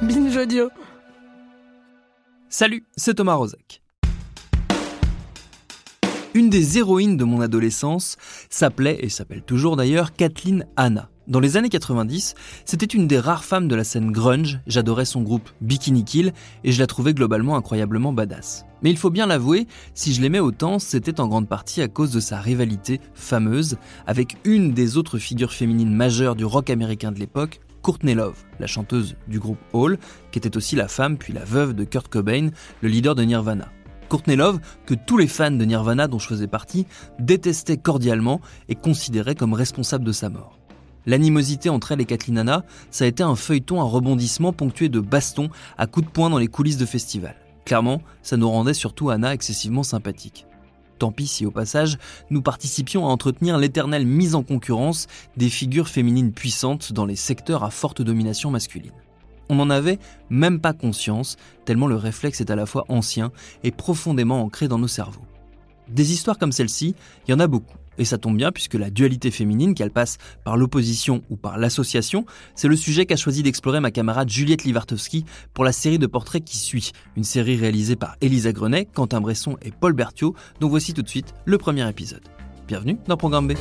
Binge audio. Salut, c'est Thomas Rozek. Une des héroïnes de mon adolescence s'appelait, et s'appelle toujours d'ailleurs, Kathleen Hanna. Dans les années 90, c'était une des rares femmes de la scène grunge, j'adorais son groupe Bikini Kill, et je la trouvais globalement incroyablement badass. Mais il faut bien l'avouer, si je l'aimais autant, c'était en grande partie à cause de sa rivalité fameuse avec une des autres figures féminines majeures du rock américain de l'époque, Courtney Love, la chanteuse du groupe Hall, qui était aussi la femme puis la veuve de Kurt Cobain, le leader de Nirvana. Courtney Love, que tous les fans de Nirvana dont je faisais partie détestaient cordialement et considéraient comme responsable de sa mort. L'animosité entre elle et Kathleen Hanna, ça a été un feuilleton à rebondissement ponctué de bastons à coups de poing dans les coulisses de festivals. Clairement, ça nous rendait surtout Anna excessivement sympathique. Tant pis si au passage, nous participions à entretenir l'éternelle mise en concurrence des figures féminines puissantes dans les secteurs à forte domination masculine. On n'en avait même pas conscience, tellement le réflexe est à la fois ancien et profondément ancré dans nos cerveaux. Des histoires comme celle-ci, il y en a beaucoup. Et ça tombe bien puisque la dualité féminine, qu'elle passe par l'opposition ou par l'association, c'est le sujet qu'a choisi d'explorer ma camarade Juliette Livartowski pour la série de portraits qui suit. Une série réalisée par Elisa Grenet, Quentin Bresson et Paul Berthiaud, dont voici tout de suite le premier épisode. Bienvenue dans Programme B.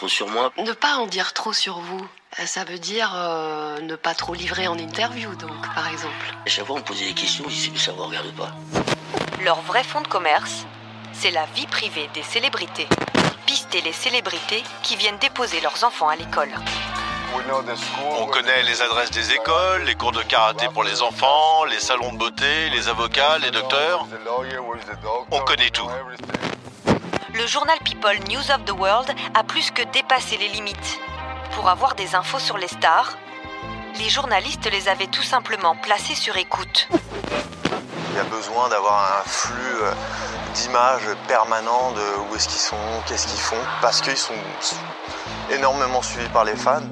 trop sur moi. Ne pas en dire trop sur vous. Euh, Ça veut dire euh, ne pas trop livrer en interview, donc, par exemple. À chaque fois, on me posait des questions, je disais, ça vous regarde pas. Leur vrai fond de commerce, c'est la vie privée des célébrités. Pister les célébrités qui viennent déposer leurs enfants à l'école. On connaît les adresses des écoles, les cours de karaté pour les enfants, les salons de beauté, les avocats, les docteurs. On connaît tout. Le journal People News of the World a plus que dépassé les limites. Pour avoir des infos sur les stars, les journalistes les avaient tout simplement placés sur écoute. Il y a besoin d'avoir un flux euh, d'images permanent de où est-ce qu'ils sont, qu'est-ce qu'ils font, parce qu'ils sont énormément suivis par les fans.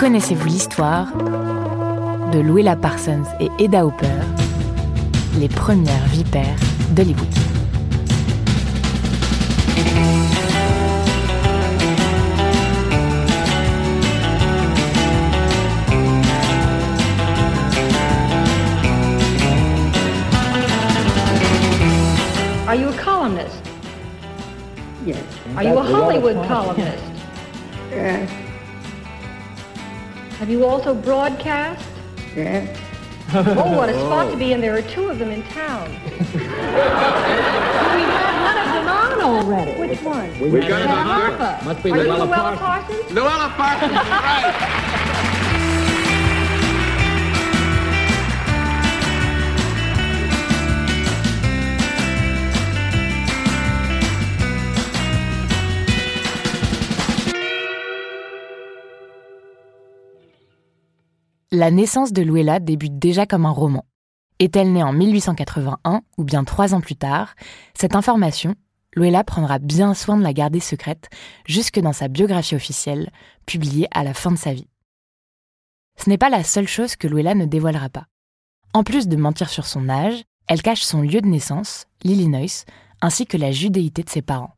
Connaissez-vous l'histoire de Louella Parsons et Eda Hopper, les premières vipères d'Hollywood Are you a columnist? Yes. Are you a Hollywood columnist? Yes. Have you also broadcast? Yes. Oh, what a oh. spot to be in. There are two of them in town. we have one of them on already. Which one? We got it on. Must be Are Luella Luella Parsons. Parsons? Luella Parsons, right. La naissance de Louella débute déjà comme un roman. Est-elle née en 1881 ou bien trois ans plus tard? Cette information, Louella prendra bien soin de la garder secrète jusque dans sa biographie officielle, publiée à la fin de sa vie. Ce n'est pas la seule chose que Louella ne dévoilera pas. En plus de mentir sur son âge, Elle cache son lieu de naissance, l'Illinois, ainsi que la judéité de ses parents.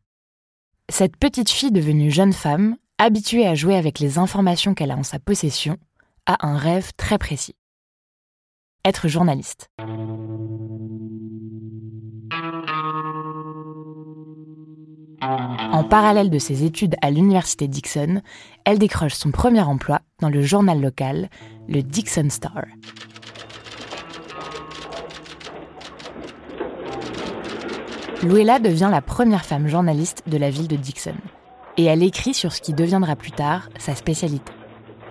Cette petite fille devenue jeune femme, habituée à jouer avec les informations qu'elle a en sa possession, a un rêve très précis. Être journaliste. En parallèle de ses études à l'université Dixon, elle décroche son premier emploi dans le journal local, le Dixon Star. Luella devient la première femme journaliste de la ville de Dixon. Et elle écrit sur ce qui deviendra plus tard sa spécialité.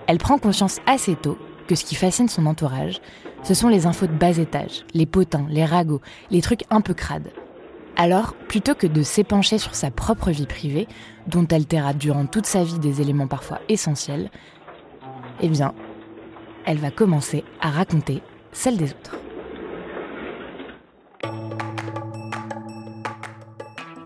Elle prend conscience assez tôt que ce qui fascine son entourage, ce sont les infos de bas étage, les potins, les ragots, les trucs un peu crades. Alors, plutôt que de s'épancher sur sa propre vie privée, dont elle taira durant toute sa vie des éléments parfois essentiels, eh bien, elle va commencer à raconter celle des autres.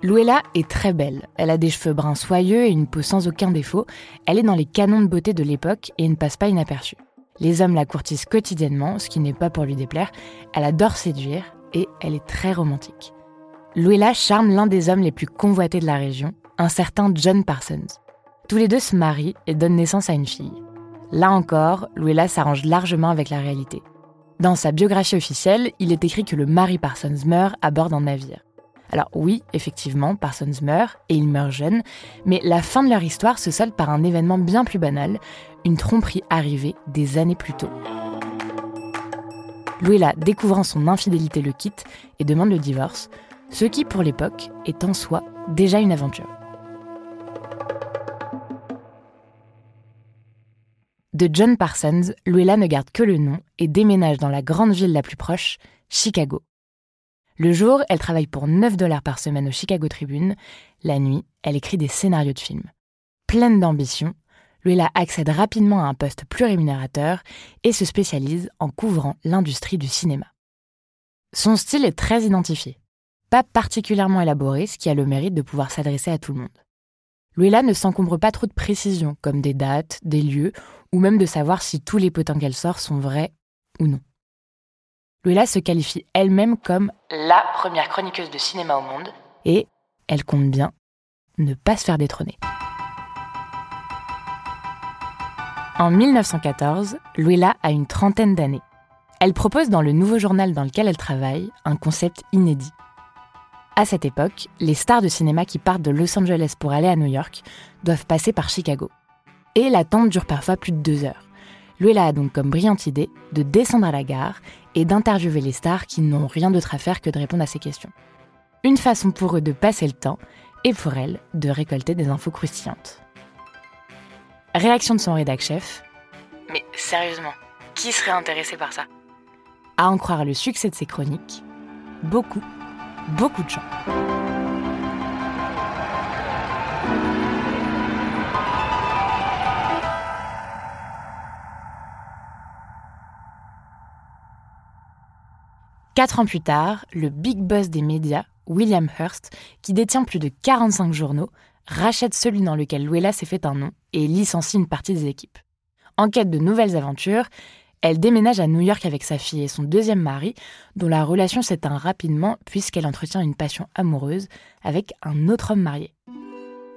Luella est très belle. Elle a des cheveux bruns soyeux et une peau sans aucun défaut. Elle est dans les canons de beauté de l'époque et ne passe pas inaperçue. Les hommes la courtisent quotidiennement, ce qui n'est pas pour lui déplaire. Elle adore séduire et elle est très romantique. Luella charme l'un des hommes les plus convoités de la région, un certain John Parsons. Tous les deux se marient et donnent naissance à une fille. Là encore, Luella s'arrange largement avec la réalité. Dans sa biographie officielle, il est écrit que le mari Parsons meurt à bord d'un navire. Alors oui, effectivement, Parsons meurt, et il meurt jeune, mais la fin de leur histoire se solde par un événement bien plus banal, une tromperie arrivée des années plus tôt. Luella, découvrant son infidélité, le quitte et demande le divorce, ce qui, pour l'époque, est en soi déjà une aventure. De John Parsons, Luella ne garde que le nom et déménage dans la grande ville la plus proche, Chicago. Le jour, elle travaille pour 9 dollars par semaine au Chicago Tribune. La nuit, elle écrit des scénarios de films. Pleine d'ambition, Luella accède rapidement à un poste plus rémunérateur et se spécialise en couvrant l'industrie du cinéma. Son style est très identifié, pas particulièrement élaboré, ce qui a le mérite de pouvoir s'adresser à tout le monde. Luella ne s'encombre pas trop de précisions, comme des dates, des lieux, ou même de savoir si tous les potins qu'elle sort sont vrais ou non. Luella se qualifie elle-même comme la première chroniqueuse de cinéma au monde et elle compte bien ne pas se faire détrôner. En 1914, Luella a une trentaine d'années. Elle propose dans le nouveau journal dans lequel elle travaille un concept inédit. À cette époque, les stars de cinéma qui partent de Los Angeles pour aller à New York doivent passer par Chicago. Et l'attente dure parfois plus de deux heures. Luella a donc comme brillante idée de descendre à la gare et d'interviewer les stars qui n'ont rien d'autre à faire que de répondre à ces questions. Une façon pour eux de passer le temps et pour elle de récolter des infos croustillantes. Réaction de son rédac chef Mais sérieusement, qui serait intéressé par ça? À en croire le succès de ses chroniques, beaucoup, beaucoup de gens. 4 ans plus tard, le big boss des médias, William Hearst, qui détient plus de 45 journaux, rachète celui dans lequel Luella s'est fait un nom et licencie une partie des équipes. En quête de nouvelles aventures, elle déménage à New York avec sa fille et son deuxième mari, dont la relation s'éteint rapidement puisqu'elle entretient une passion amoureuse avec un autre homme marié.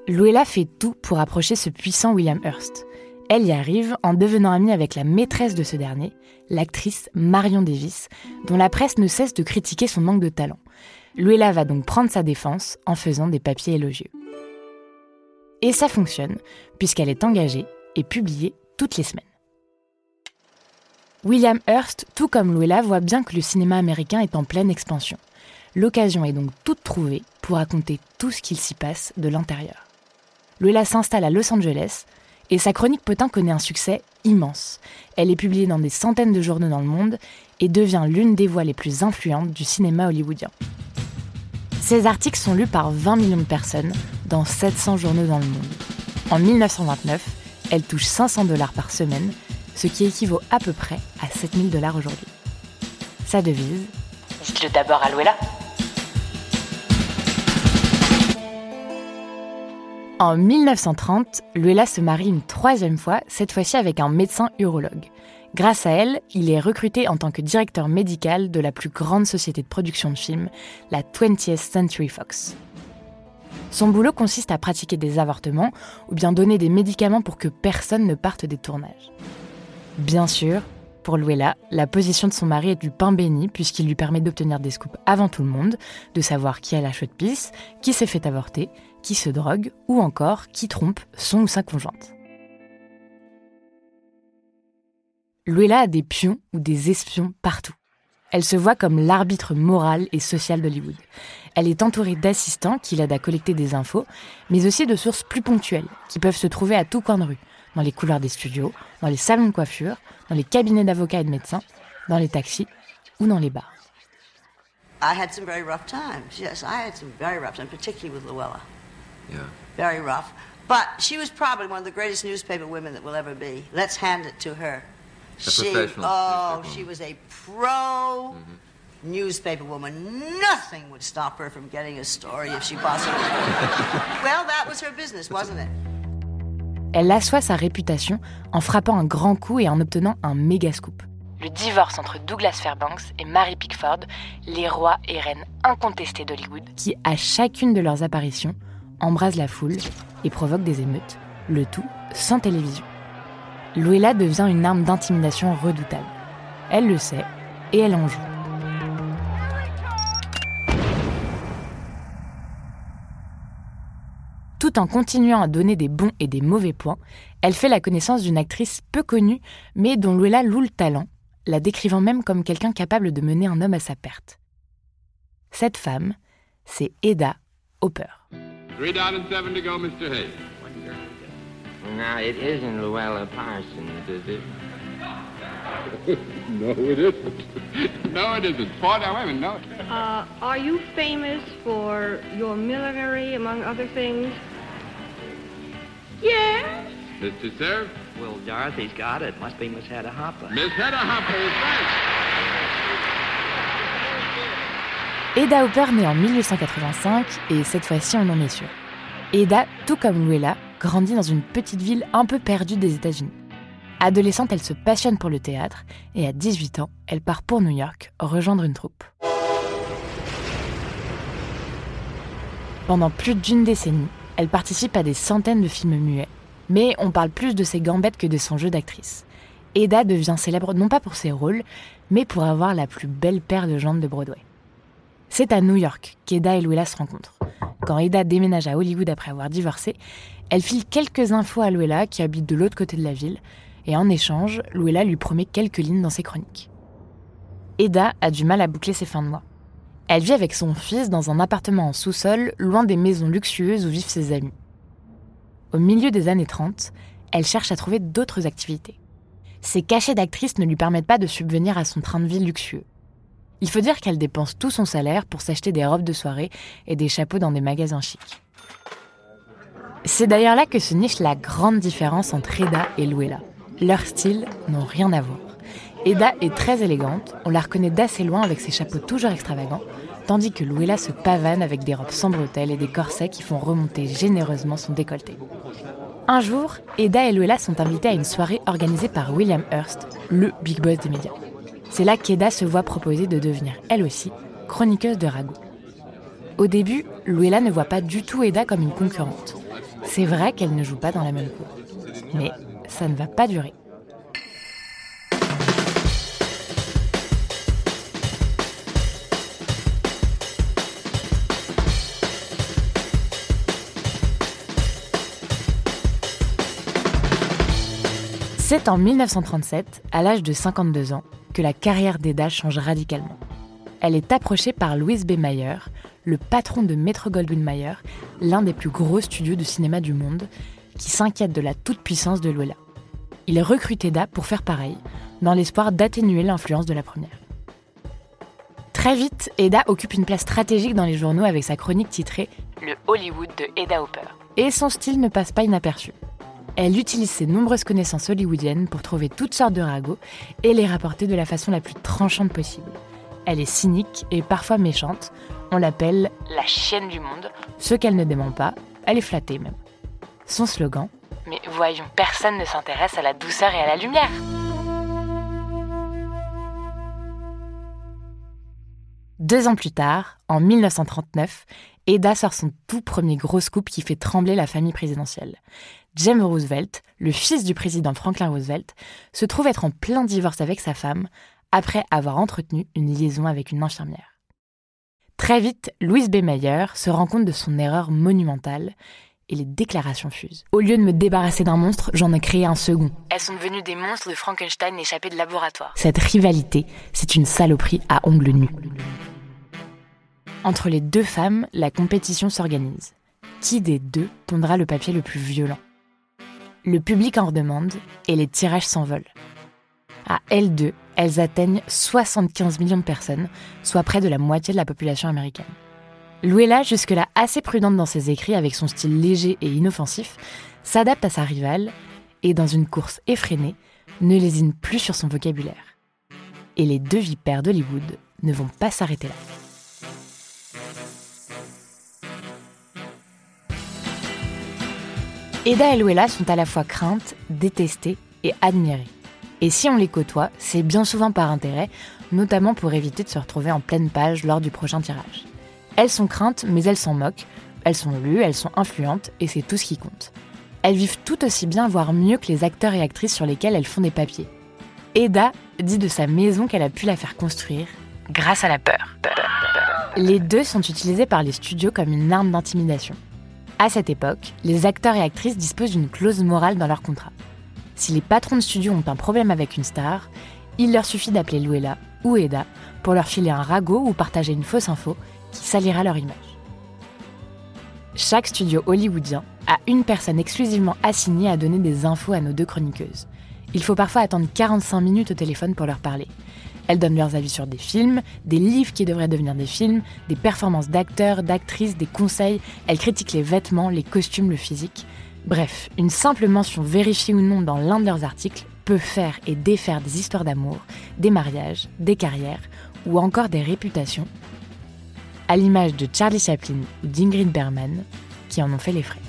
Luella fait tout pour approcher ce puissant William Hearst. Elle y arrive en devenant amie avec la maîtresse de ce dernier, l'actrice Marion Davis, dont la presse ne cesse de critiquer son manque de talent. Luella va donc prendre sa défense en faisant des papiers élogieux. Et ça fonctionne, puisqu'elle est engagée et publiée toutes les semaines. William Hearst, tout comme Luella, voit bien que le cinéma américain est en pleine expansion. L'occasion est donc toute trouvée pour raconter tout ce qu'il s'y passe de l'intérieur. Luella s'installe à Los Angeles, et sa chronique Potin connaît un succès immense. Elle est publiée dans des centaines de journaux dans le monde et devient l'une des voix les plus influentes du cinéma hollywoodien. Ses articles sont lus par 20 millions de personnes dans 700 journaux dans le monde. En 1929, elle touche 500 dollars par semaine, ce qui équivaut à peu près à 7000 dollars aujourd'hui. Sa devise Dites-le d'abord à Luella. En 1930, Luella se marie une troisième fois, cette fois-ci avec un médecin urologue. Grâce à elle, il est recruté en tant que directeur médical de la plus grande société de production de films, la 20th Century Fox. Son boulot consiste à pratiquer des avortements ou bien donner des médicaments pour que personne ne parte des tournages. Bien sûr, pour Luella, la position de son mari est du pain béni puisqu'il lui permet d'obtenir des scoops avant tout le monde, de savoir qui a la chouette pisse, qui s'est fait avorter, qui se drogue ou encore qui trompe son ou sa conjointe. Luella a des pions ou des espions partout. Elle se voit comme l'arbitre moral et social d'Hollywood. Elle est entourée d'assistants qui l'aident à collecter des infos, mais aussi de sources plus ponctuelles, qui peuvent se trouver à tout coin de rue, dans les couloirs des studios, dans les salons de coiffure, dans les cabinets d'avocats et de médecins, dans les taxis ou dans les bars. I had some very rough times. Yes, I had some very rough times, particularly with Luella. Yeah. Very rough. But she was probably one of the greatest newspaper women that will ever be. Let's hand it to her. She, oh, she was a pro newspaper woman. Nothing would stop her from getting a story if she possibly could. well, that was her business, wasn't it? Elle assoit sa réputation en frappant un grand coup et en obtenant un méga scoop. Le divorce entre Douglas Fairbanks et Mary Pickford, les rois et reines incontestés d'Hollywood, qui, à chacune de leurs apparitions, embrasent la foule et provoquent des émeutes, le tout sans télévision. Luella devient une arme d'intimidation redoutable. Elle le sait et elle en joue. Tout en continuant à donner des bons et des mauvais points, elle fait la connaissance d'une actrice peu connue, mais dont Luella loue le talent, la décrivant même comme quelqu'un capable de mener un homme à sa perte. Cette femme, c'est Eda Hopper. Three down and seven to go, Mr. Hayes. Now, it isn't Luella Parsons, is it? no, it isn't. no, it isn't. Four down, wait a minute, no. Uh, are you famous for your millinery, among other things? Yes. Mr. Sir? Well, Dorothy's got it. Must be Miss Hedda Hopper. Miss Hedda Hopper is right. Eda Hopper naît en 1885 et cette fois-ci on en est sûr. Eda, tout comme Luella, grandit dans une petite ville un peu perdue des États-Unis. Adolescente, elle se passionne pour le théâtre et à 18 ans, elle part pour New York rejoindre une troupe. Pendant plus d'une décennie, elle participe à des centaines de films muets, mais on parle plus de ses gambettes que de son jeu d'actrice. Eda devient célèbre non pas pour ses rôles, mais pour avoir la plus belle paire de jambes de Broadway. C'est à New York qu'Eda et Luella se rencontrent. Quand Eda déménage à Hollywood après avoir divorcé, elle file quelques infos à Luella qui habite de l'autre côté de la ville, et en échange, Luella lui promet quelques lignes dans ses chroniques. Eda a du mal à boucler ses fins de mois. Elle vit avec son fils dans un appartement en sous-sol, loin des maisons luxueuses où vivent ses amis. Au milieu des années 30, elle cherche à trouver d'autres activités. Ses cachets d'actrice ne lui permettent pas de subvenir à son train de vie luxueux. Il faut dire qu'elle dépense tout son salaire pour s'acheter des robes de soirée et des chapeaux dans des magasins chics. C'est d'ailleurs là que se niche la grande différence entre Eda et Luella. Leurs styles n'ont rien à voir. Eda est très élégante, on la reconnaît d'assez loin avec ses chapeaux toujours extravagants, tandis que Luella se pavane avec des robes sans bretelles et des corsets qui font remonter généreusement son décolleté. Un jour, Eda et Luella sont invitées à une soirée organisée par William Hearst, le big boss des médias. C'est là qu'Eda se voit proposer de devenir, elle aussi, chroniqueuse de ragots. Au début, Luella ne voit pas du tout Eda comme une concurrente. C'est vrai qu'elle ne joue pas dans la même cour. Mais ça ne va pas durer. C'est en 1937, à l'âge de 52 ans, que la carrière d'Eda change radicalement. Elle est approchée par Louis B. Mayer, le patron de Metro Goldwyn Mayer, l'un des plus gros studios de cinéma du monde, qui s'inquiète de la toute-puissance de Luella. Il recrute Eda pour faire pareil, dans l'espoir d'atténuer l'influence de la première. Très vite, Eda occupe une place stratégique dans les journaux avec sa chronique titrée Le Hollywood de Eda Hopper. Et son style ne passe pas inaperçu. Elle utilise ses nombreuses connaissances hollywoodiennes pour trouver toutes sortes de ragots et les rapporter de la façon la plus tranchante possible. Elle est cynique et parfois méchante. On l'appelle la chienne du monde. Ce qu'elle ne dément pas, elle est flattée même. Son slogan Mais voyons, personne ne s'intéresse à la douceur et à la lumière. Deux ans plus tard, en 1939, Eda sort son tout premier gros scoop qui fait trembler la famille présidentielle. James Roosevelt, le fils du président Franklin Roosevelt, se trouve être en plein divorce avec sa femme après avoir entretenu une liaison avec une infirmière. Très vite, Louise B. Mayer se rend compte de son erreur monumentale et les déclarations fusent. Au lieu de me débarrasser d'un monstre, j'en ai créé un second. Elles sont devenues des monstres de Frankenstein échappés de laboratoire. Cette rivalité, c'est une saloperie à ongles nus. Entre les deux femmes, la compétition s'organise. Qui des deux pondra le papier le plus violent? Le public en redemande et les tirages s'envolent. À elles deux, elles atteignent 75 millions de personnes, soit près de la moitié de la population américaine. Luella, jusque-là assez prudente dans ses écrits avec son style léger et inoffensif, s'adapte à sa rivale et, dans une course effrénée, ne lésine plus sur son vocabulaire. Et les deux vipères d'Hollywood ne vont pas s'arrêter là. Eda et Luella sont à la fois craintes, détestées et admirées. Et si on les côtoie, c'est bien souvent par intérêt, notamment pour éviter de se retrouver en pleine page lors du prochain tirage. Elles sont craintes, mais elles s'en moquent. Elles sont lues, elles sont influentes, et c'est tout ce qui compte. Elles vivent tout aussi bien, voire mieux que les acteurs et actrices sur lesquels elles font des papiers. Eda dit de sa maison qu'elle a pu la faire construire grâce à la peur. Les deux sont utilisés par les studios comme une arme d'intimidation. À cette époque, les acteurs et actrices disposent d'une clause morale dans leur contrat. Si les patrons de studio ont un problème avec une star, il leur suffit d'appeler Luella ou Eda pour leur filer un ragot ou partager une fausse info qui salira leur image. Chaque studio hollywoodien a une personne exclusivement assignée à donner des infos à nos deux chroniqueuses. Il faut parfois attendre 45 minutes au téléphone pour leur parler. Elles donnent leurs avis sur des films, des livres qui devraient devenir des films, des performances d'acteurs, d'actrices, des conseils. Elles critiquent les vêtements, les costumes, le physique. Bref, une simple mention vérifiée ou non dans l'un de leurs articles peut faire et défaire des histoires d'amour, des mariages, des carrières ou encore des réputations à l'image de Charlie Chaplin ou d'Ingrid Bergman, qui en ont fait les frais.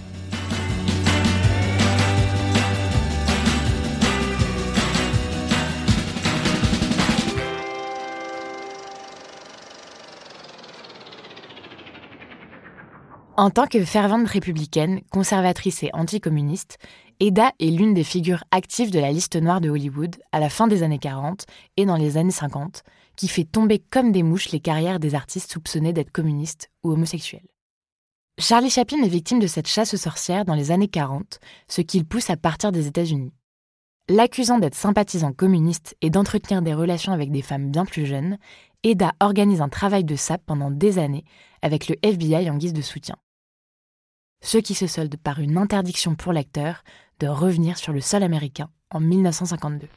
En tant que fervente républicaine, conservatrice et anticommuniste, Eda est l'une des figures actives de la liste noire de Hollywood à la fin des années 40 et dans les années 50, qui fait tomber comme des mouches les carrières des artistes soupçonnés d'être communistes ou homosexuels. Charlie Chaplin est victime de cette chasse aux sorcières dans les années 40, ce qui le pousse à partir des États-Unis. L'accusant d'être sympathisant communiste et d'entretenir des relations avec des femmes bien plus jeunes, Eda organise un travail de sape pendant des années avec le FBI en guise de soutien. Ce qui se solde par une interdiction pour l'acteur de revenir sur le sol américain en 1952.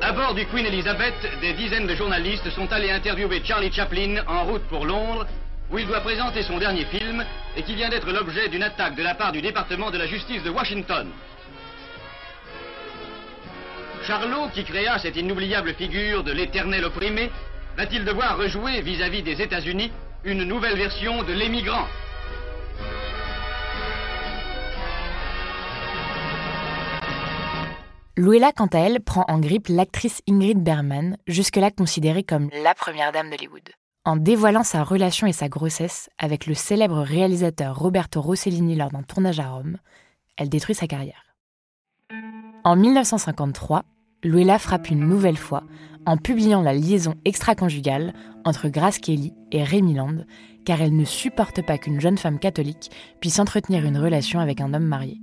À bord du Queen Elizabeth, des dizaines de journalistes sont allés interviewer Charlie Chaplin en route pour Londres, où il doit présenter son dernier film et qui vient d'être l'objet d'une attaque de la part du département de la justice de Washington. Charlot, qui créa cette inoubliable figure de l'éternel opprimé, va-t-il devoir rejouer vis-à-vis des États-Unis une nouvelle version de l'émigrant? Luella, quant à elle, prend en grippe l'actrice Ingrid Bergman, jusque-là considérée comme la première dame d'Hollywood. En dévoilant sa relation et sa grossesse avec le célèbre réalisateur Roberto Rossellini lors d'un tournage à Rome, elle détruit sa carrière. En 1953, Luella frappe une nouvelle fois en publiant la liaison extra-conjugale entre Grace Kelly et Rémi Land, car elle ne supporte pas qu'une jeune femme catholique puisse entretenir une relation avec un homme marié.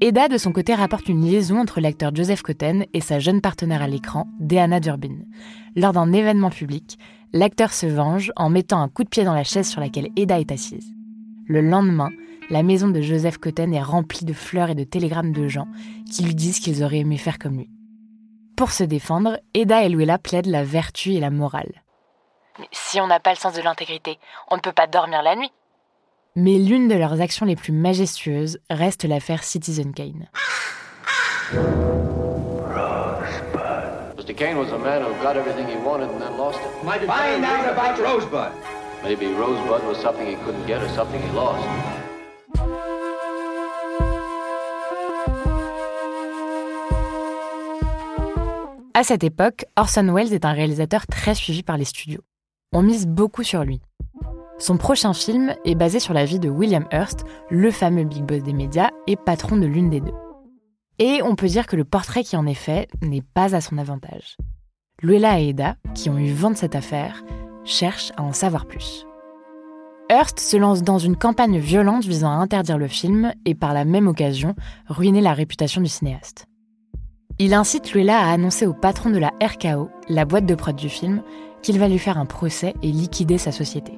Eda, de son côté, rapporte une liaison entre l'acteur Joseph Cotten et sa jeune partenaire à l'écran, Deanna Durbin. Lors d'un événement public, l'acteur se venge en mettant un coup de pied dans la chaise sur laquelle Eda est assise. Le lendemain, la maison de Joseph Cotten est remplie de fleurs et de télégrammes de gens qui lui disent qu'ils auraient aimé faire comme lui. Pour se défendre, Eda et Luella plaident la vertu et la morale. Mais si on n'a pas le sens de l'intégrité, on ne peut pas dormir la nuit. Mais l'une de leurs actions les plus majestueuses reste l'affaire Citizen Kane. Mr. Kane was a man who got everything he wanted and then lost it. Find out about Rosebud. Maybe Rosebud was something he couldn't get or something he lost. À cette époque, Orson Welles est un réalisateur très suivi par les studios. On mise beaucoup sur lui. Son prochain film est basé sur la vie de William Hearst, le fameux big boss des médias et patron de l'une des deux. Et on peut dire que le portrait qui en est fait n'est pas à son avantage. Luella et Eda, qui ont eu vent de cette affaire, cherchent à en savoir plus. Hearst se lance dans une campagne violente visant à interdire le film et par la même occasion ruiner la réputation du cinéaste. Il incite Luella à annoncer au patron de la RKO, la boîte de prod du film, qu'il va lui faire un procès et liquider sa société.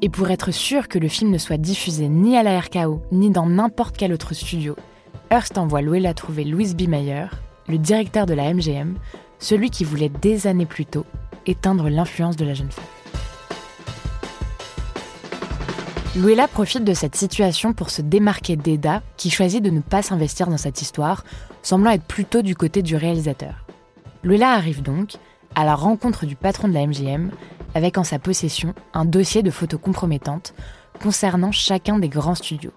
Et pour être sûr que le film ne soit diffusé ni à la RKO ni dans n'importe quel autre studio, Hearst envoie Luella trouver Louis B. Mayer, le directeur de la MGM, celui qui voulait des années plus tôt éteindre l'influence de la jeune femme. Luella profite de cette situation pour se démarquer d'Eda, qui choisit de ne pas s'investir dans cette histoire, semblant être plutôt du côté du réalisateur. Luella arrive donc à la rencontre du patron de la MGM, avec en sa possession un dossier de photos compromettantes concernant chacun des grands studios.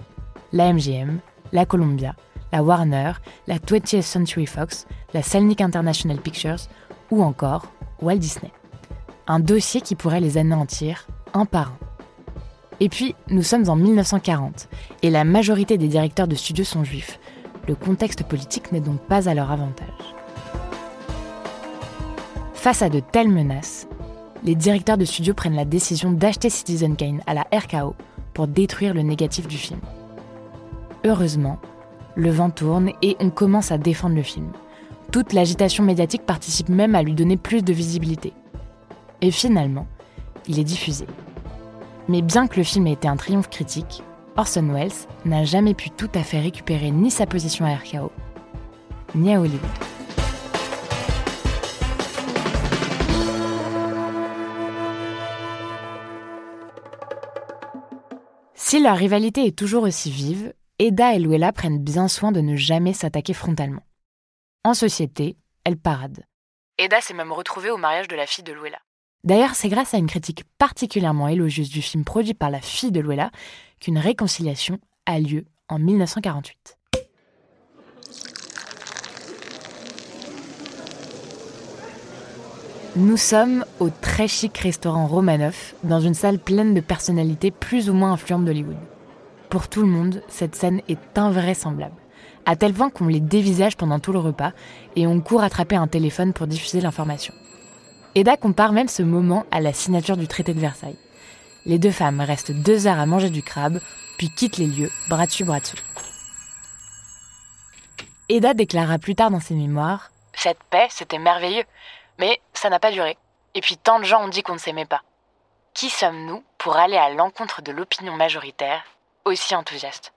La MGM, la Columbia, la Warner, la 20th Century Fox, la Selnick International Pictures ou encore Walt Disney. Un dossier qui pourrait les anéantir un par un. Et puis, nous sommes en 1940 et la majorité des directeurs de studios sont juifs. Le contexte politique n'est donc pas à leur avantage. Face à de telles menaces, les directeurs de studios prennent la décision d'acheter Citizen Kane à la RKO pour détruire le négatif du film. Heureusement, le vent tourne et on commence à défendre le film. Toute l'agitation médiatique participe même à lui donner plus de visibilité. Et finalement, il est diffusé. Mais bien que le film ait été un triomphe critique, Orson Welles n'a jamais pu tout à fait récupérer ni sa position à RKO, ni à Hollywood. Si leur rivalité est toujours aussi vive, Eda et Luella prennent bien soin de ne jamais s'attaquer frontalement. En société, elles paradent. Eda s'est même retrouvée au mariage de la fille de Luella. D'ailleurs, c'est grâce à une critique particulièrement élogieuse du film produit par la fille de Luella qu'une réconciliation a lieu en 1948. Nous sommes au très chic restaurant Romanov, dans une salle pleine de personnalités plus ou moins influentes d'Hollywood. Pour tout le monde, cette scène est invraisemblable, à tel point qu'on les dévisage pendant tout le repas et on court attraper un téléphone pour diffuser l'information. Eda compare même ce moment à la signature du traité de Versailles. Les deux femmes restent deux heures à manger du crabe, puis quittent les lieux, bras dessus, bras dessous. Eda déclara plus tard dans ses mémoires Cette paix, c'était merveilleux, mais ça n'a pas duré. Et puis tant de gens ont dit qu'on ne s'aimait pas. Qui sommes-nous pour aller à l'encontre de l'opinion majoritaire aussi enthousiaste?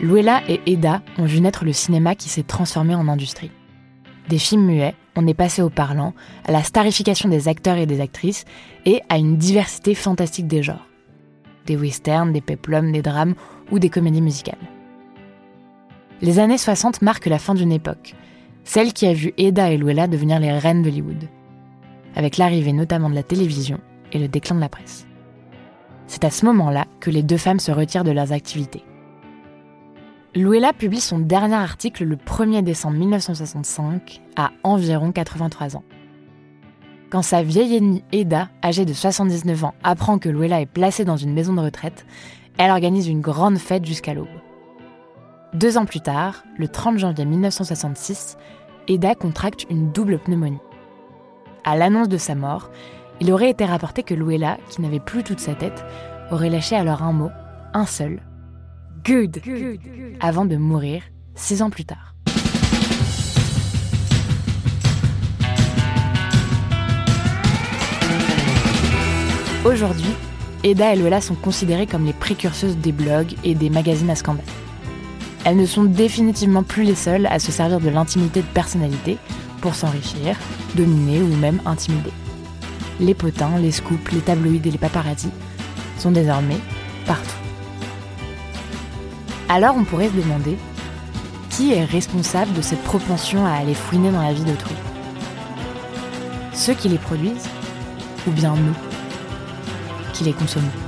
Luella et Eda ont vu naître le cinéma qui s'est transformé en industrie. Des films muets, on est passé au parlant, à la starification des acteurs et des actrices, et à une diversité fantastique des genres. Des westerns, des peplums, des drames ou des comédies musicales. Les années 60 marquent la fin d'une époque, celle qui a vu Eda et Luella devenir les reines d'Hollywood. Avec l'arrivée notamment de la télévision et le déclin de la presse. C'est à ce moment-là que les deux femmes se retirent de leurs activités. Luella publie son dernier article le 1er décembre 1965, à environ 83 ans. Quand sa vieille ennemie Eda, âgée de 79 ans, apprend que Luella est placée dans une maison de retraite, elle organise une grande fête jusqu'à l'aube. Deux ans plus tard, le 30 janvier 1966, Eda contracte une double pneumonie. À l'annonce de sa mort, il aurait été rapporté que Luella, qui n'avait plus toute sa tête, aurait lâché alors un mot, un seul, Good, avant de mourir six ans plus tard. Aujourd'hui, Eda et Luella sont considérées comme les précurseuses des blogs et des magazines à scandale. Elles ne sont définitivement plus les seules à se servir de l'intimité de personnalité pour s'enrichir, dominer ou même intimider. Les potins, les scoops, les tabloïds et les paparazzis sont désormais partout. Alors on pourrait se demander qui est responsable de cette propension à aller fouiner dans la vie d'autrui? Ceux qui les produisent ou bien nous qui les consommons?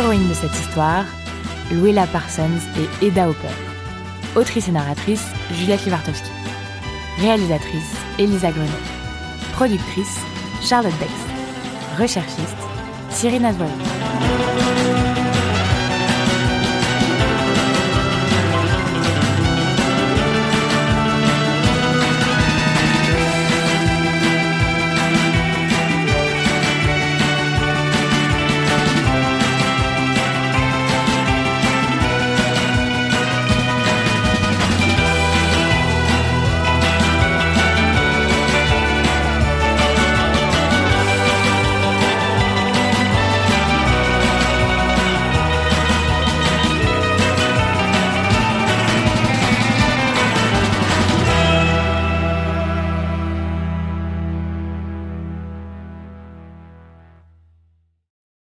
Héroïne de cette histoire, Luella Parsons et Eda Hopper. Autrice et narratrice, Juliette Livartowski. Réalisatrice, Elisa Grenet. Productrice, Charlotte Bex. Recherchiste, Cyril Nazwali.